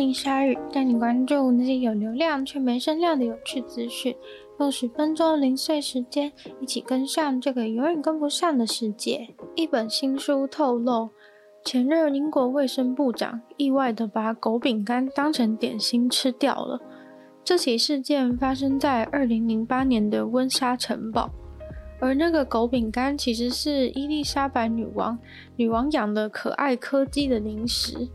林鲨语，带你关注那些有流量却没声量的有趣资讯。用十分钟零碎时间，一起跟上这个永远跟不上的世界。一本新书透露。前任英国卫生部长意外地把狗饼干当成点心吃掉了。这起事件发生在二零零八年的温莎城堡，而那个狗饼干其实是伊丽莎白女王女王养的可爱柯基的零食。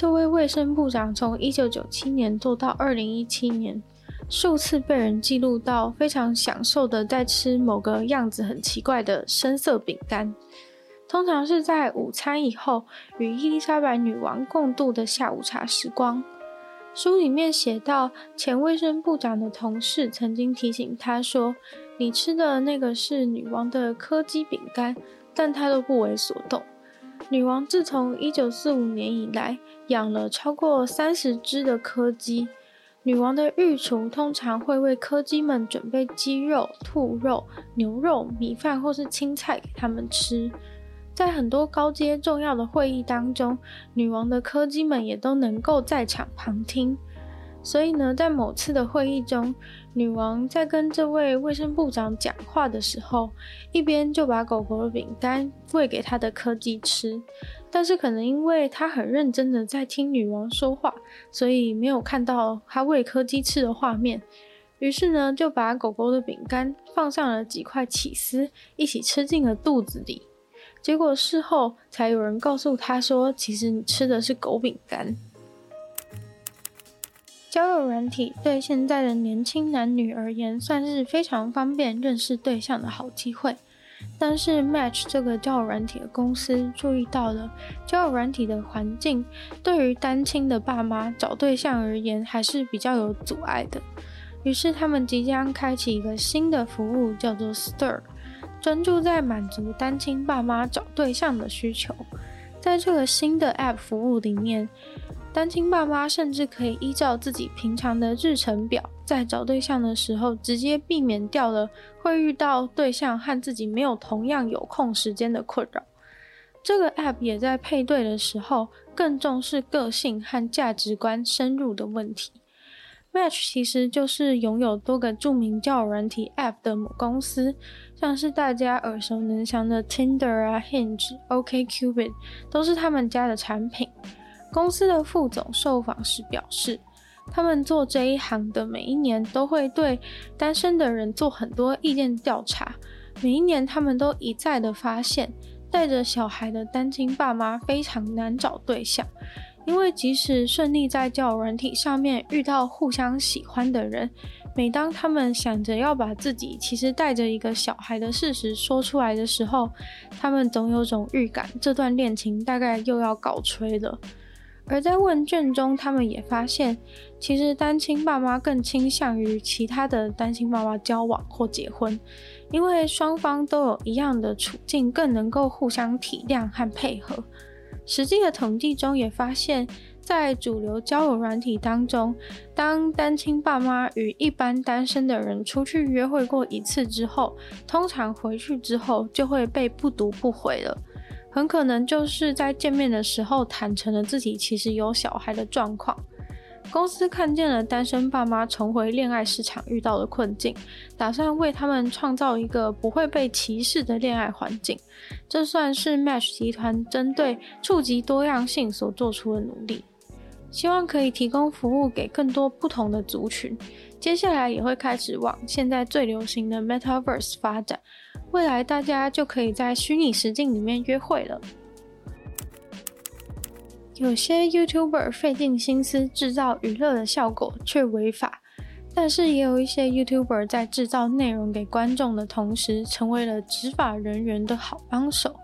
这位卫生部长从一九九七年做到二零一七年，数次被人记录到非常享受的在吃某个样子很奇怪的深色饼干。通常是在午餐以后与伊丽莎白女王共度的下午茶时光。书里面写到，前卫生部长的同事曾经提醒他说：“你吃的那个是女王的柯基饼干。”但他都不为所动。女王自从一九四五年以来养了超过三十只的柯基。女王的御厨通常会为柯基们准备鸡肉、兔肉、牛肉、米饭或是青菜给他们吃。在很多高阶重要的会议当中，女王的柯基们也都能够在场旁听。所以呢，在某次的会议中，女王在跟这位卫生部长讲话的时候，一边就把狗狗的饼干喂给她的柯基吃。但是可能因为她很认真的在听女王说话，所以没有看到她喂柯基吃的画面。于是呢，就把狗狗的饼干放上了几块起司，一起吃进了肚子里。结果事后才有人告诉他说，其实你吃的是狗饼干。交友软体对现在的年轻男女而言，算是非常方便认识对象的好机会。但是 Match 这个交友软体的公司注意到了交友软体的环境，对于单亲的爸妈找对象而言，还是比较有阻碍的。于是他们即将开启一个新的服务，叫做 Stir。专注在满足单亲爸妈找对象的需求，在这个新的 App 服务里面，单亲爸妈甚至可以依照自己平常的日程表，在找对象的时候，直接避免掉了会遇到对象和自己没有同样有空时间的困扰。这个 App 也在配对的时候，更重视个性和价值观深入的问题。Match 其实就是拥有多个著名交友软体 App 的母公司，像是大家耳熟能详的 Tinder 啊、Hinge、OkCupid，都是他们家的产品。公司的副总受访时表示，他们做这一行的每一年都会对单身的人做很多意见调查，每一年他们都一再的发现，带着小孩的单亲爸妈非常难找对象。因为即使顺利在交友软体上面遇到互相喜欢的人，每当他们想着要把自己其实带着一个小孩的事实说出来的时候，他们总有种预感，这段恋情大概又要搞吹了。而在问卷中，他们也发现，其实单亲爸妈更倾向于其他的单亲爸妈交往或结婚，因为双方都有一样的处境，更能够互相体谅和配合。实际的统计中也发现，在主流交友软体当中，当单亲爸妈与一般单身的人出去约会过一次之后，通常回去之后就会被不读不回了，很可能就是在见面的时候坦诚了自己其实有小孩的状况。公司看见了单身爸妈重回恋爱市场遇到的困境，打算为他们创造一个不会被歧视的恋爱环境。这算是 Match 集团针对触及多样性所做出的努力，希望可以提供服务给更多不同的族群。接下来也会开始往现在最流行的 Metaverse 发展，未来大家就可以在虚拟实境里面约会了。有些 YouTuber 费尽心思制造娱乐的效果，却违法。但是也有一些 YouTuber 在制造内容给观众的同时，成为了执法人员的好帮手。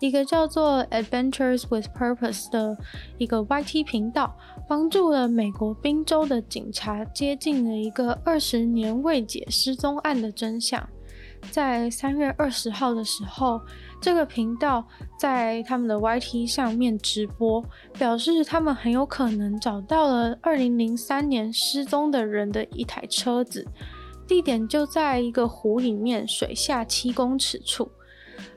一个叫做 Adventures with Purpose 的一个 YT 频道，帮助了美国宾州的警察接近了一个二十年未解失踪案的真相。在三月二十号的时候，这个频道在他们的 YT 上面直播，表示他们很有可能找到了二零零三年失踪的人的一台车子，地点就在一个湖里面水下七公尺处。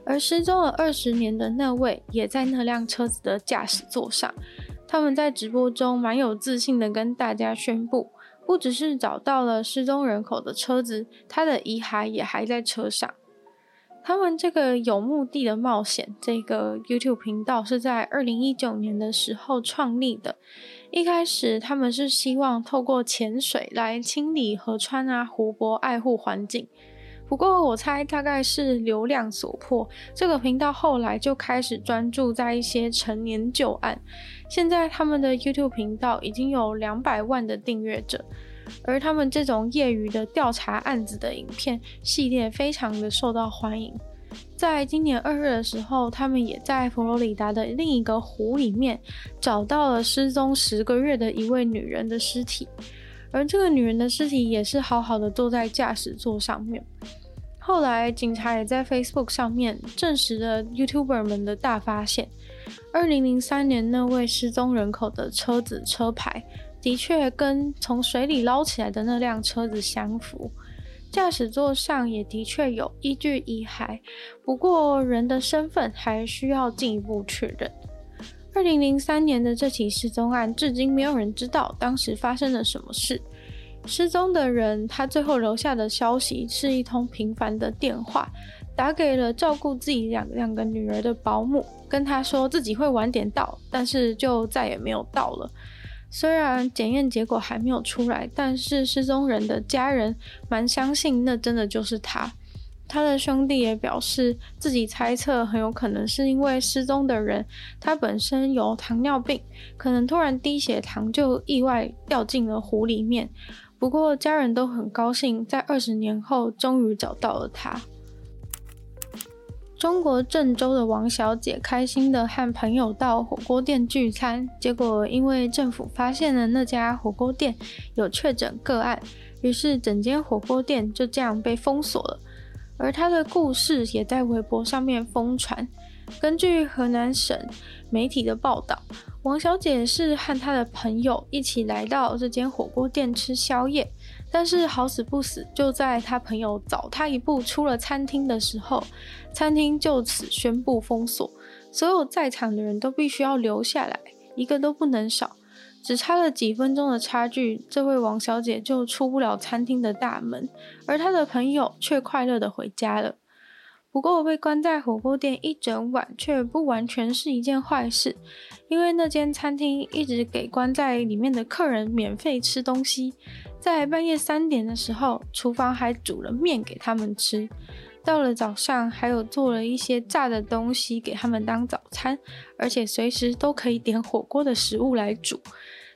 而失踪了二十年的那位也在那辆车子的驾驶座上。他们在直播中蛮有自信的跟大家宣布，不只是找到了失踪人口的车子，他的遗骸也还在车上。他们这个有目的的冒险，这个 YouTube 频道是在二零一九年的时候创立的。一开始他们是希望透过潜水来清理河川啊、湖泊，爱护环境。不过我猜大概是流量所迫，这个频道后来就开始专注在一些陈年旧案。现在他们的 YouTube 频道已经有两百万的订阅者，而他们这种业余的调查案子的影片系列非常的受到欢迎。在今年二月的时候，他们也在佛罗里达的另一个湖里面找到了失踪十个月的一位女人的尸体。而这个女人的尸体也是好好的坐在驾驶座上面。后来警察也在 Facebook 上面证实了 YouTuber 们的大发现：二零零三年那位失踪人口的车子车牌，的确跟从水里捞起来的那辆车子相符。驾驶座上也的确有一具遗骸，不过人的身份还需要进一步确认。二零零三年的这起失踪案，至今没有人知道当时发生了什么事。失踪的人，他最后留下的消息是一通平凡的电话，打给了照顾自己两两个女儿的保姆，跟他说自己会晚点到，但是就再也没有到了。虽然检验结果还没有出来，但是失踪人的家人蛮相信那真的就是他。他的兄弟也表示，自己猜测很有可能是因为失踪的人他本身有糖尿病，可能突然低血糖就意外掉进了湖里面。不过家人都很高兴，在二十年后终于找到了他。中国郑州的王小姐开心的和朋友到火锅店聚餐，结果因为政府发现了那家火锅店有确诊个案，于是整间火锅店就这样被封锁了。而他的故事也在微博上面疯传。根据河南省媒体的报道，王小姐是和她的朋友一起来到这间火锅店吃宵夜，但是好死不死，就在她朋友早她一步出了餐厅的时候，餐厅就此宣布封锁，所有在场的人都必须要留下来，一个都不能少。只差了几分钟的差距，这位王小姐就出不了餐厅的大门，而她的朋友却快乐地回家了。不过被关在火锅店一整晚，却不完全是一件坏事，因为那间餐厅一直给关在里面的客人免费吃东西，在半夜三点的时候，厨房还煮了面给他们吃。到了早上，还有做了一些炸的东西给他们当早餐，而且随时都可以点火锅的食物来煮，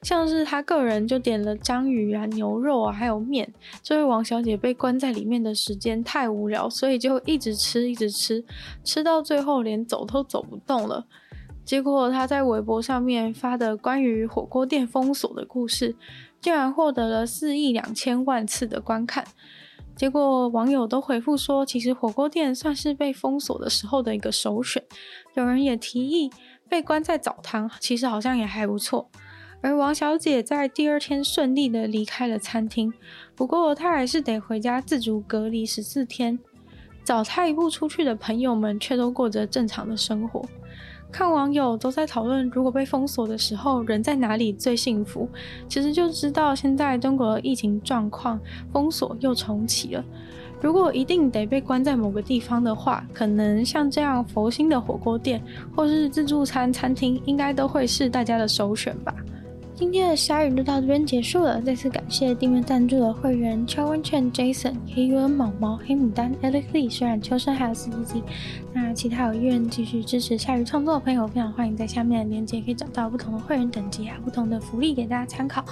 像是他个人就点了章鱼啊、牛肉啊，还有面。这位王小姐被关在里面的时间太无聊，所以就一直吃，一直吃，吃到最后连走都走不动了。结果她在微博上面发的关于火锅店封锁的故事，竟然获得了四亿两千万次的观看。结果网友都回复说，其实火锅店算是被封锁的时候的一个首选。有人也提议被关在澡堂，其实好像也还不错。而王小姐在第二天顺利的离开了餐厅，不过她还是得回家自主隔离十四天。早她一步出去的朋友们却都过着正常的生活。看网友都在讨论，如果被封锁的时候，人在哪里最幸福？其实就知道现在中国疫情状况，封锁又重启了。如果一定得被关在某个地方的话，可能像这样佛心的火锅店，或是自助餐餐厅，应该都会是大家的首选吧。今天的鲨鱼就到这边结束了。再次感谢订阅赞助的会员邱文倩、Jason、黑 U N、毛毛、黑牡丹、Alex Lee、虽然秋生还有四季季。那其他有意愿继续支持鲨鱼创作的朋友，非常欢迎在下面的链接可以找到不同的会员等级，还有不同的福利给大家参考。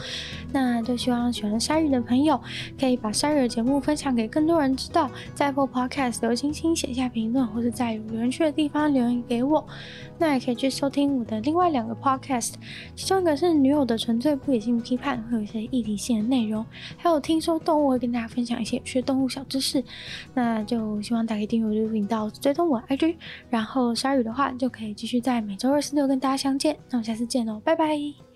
那就希望喜欢鲨鱼的朋友可以把鲨鱼的节目分享给更多人知道，在播 Podcast 留星星、写下评论，或是在有人去的地方留言给我。那也可以去收听我的另外两个 Podcast，其中一个是女友的纯粹不理性批判，会有一些议题性的内容，还有听说动物会跟大家分享一些有趣的动物小知识。那就希望大家可以订阅我的频道，追踪我 IG，然后鲨鱼的话就可以继续在每周二、四、六跟大家相见。那我们下次见喽，拜拜。